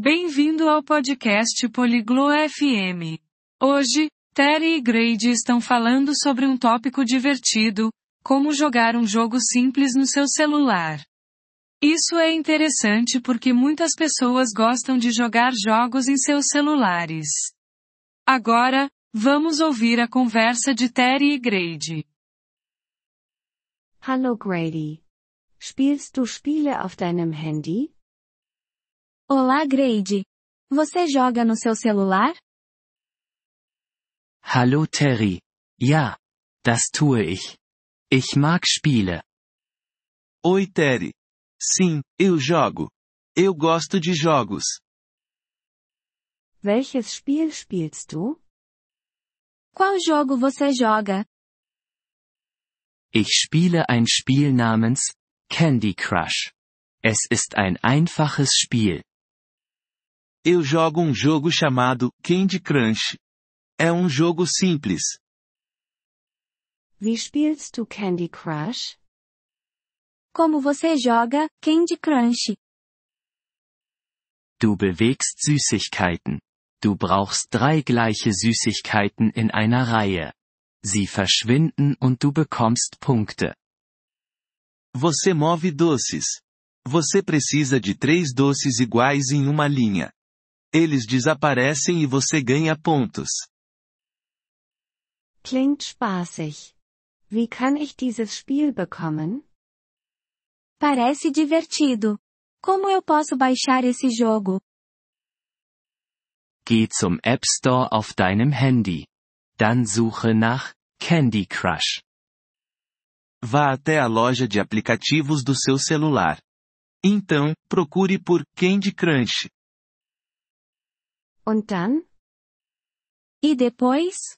Bem-vindo ao podcast Poliglo FM. Hoje, Terry e Grady estão falando sobre um tópico divertido, como jogar um jogo simples no seu celular. Isso é interessante porque muitas pessoas gostam de jogar jogos em seus celulares. Agora, vamos ouvir a conversa de Terry e Grady. Hallo Grady. Spielst du Spiele auf deinem Handy? Olá Grady. Você joga no seu celular? Hallo Terry. Ja, das tue ich. Ich mag Spiele. Oi Terry. Sim, eu jogo. Eu gosto de jogos. Welches Spiel spielst du? Qual jogo você joga? Ich spiele ein Spiel namens Candy Crush. Es ist ein einfaches Spiel. Eu jogo um jogo chamado Candy Crunch. É um jogo simples. Wie spielst du Candy Crush? Como você joga Candy Crush? Du bewegst Süßigkeiten. Du brauchst drei gleiche Süßigkeiten in einer Reihe. Sie verschwinden und du bekommst Punkte. Você move doces. Você precisa de três doces iguais em uma linha. Eles desaparecem e você ganha pontos. Klingt spaßig. Wie kann ich dieses Spiel bekommen? Parece divertido. Como eu posso baixar esse jogo? Geh zum App Store auf deinem Handy. Dann suche nach Candy Crush. Vá até a loja de aplicativos do seu celular. Então, procure por Candy Crunch. Und dann? E depois?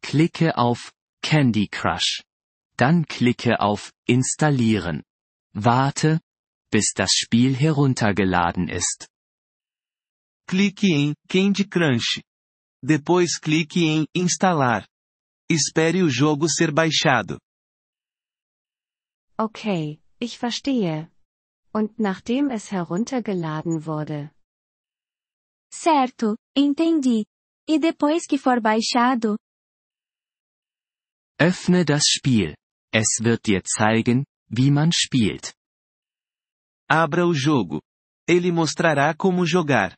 Klicke auf Candy Crush. Dann klicke auf Installieren. Warte, bis das Spiel heruntergeladen ist. Clique em Candy Crunch. Depois clique em Instalar. Espere o jogo ser baixado. Okay, ich verstehe. Und nachdem es heruntergeladen wurde. Certo, entendi. E depois que for baixado? Öffne das Spiel. Es wird dir zeigen, wie man spielt. Abra o jogo. Ele mostrará como jogar.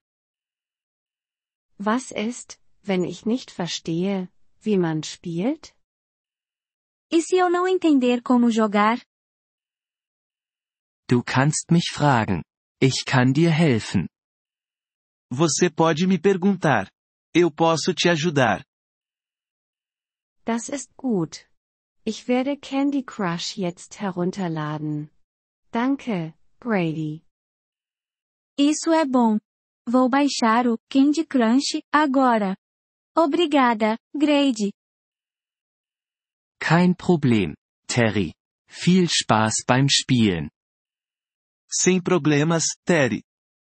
Was ist, wenn ich nicht verstehe, wie man spielt? E se eu não entender como jogar? Du kannst mich fragen. Ich kann dir helfen. Você pode me perguntar. Eu posso te ajudar. Das ist gut. Ich werde Candy Crush jetzt herunterladen. Danke, Grady. Isso é bom. Vou baixar o Candy Crunch agora. Obrigada, Grady. Kein Problem, Terry. Viel Spaß beim Spielen. Sem problemas, Terry.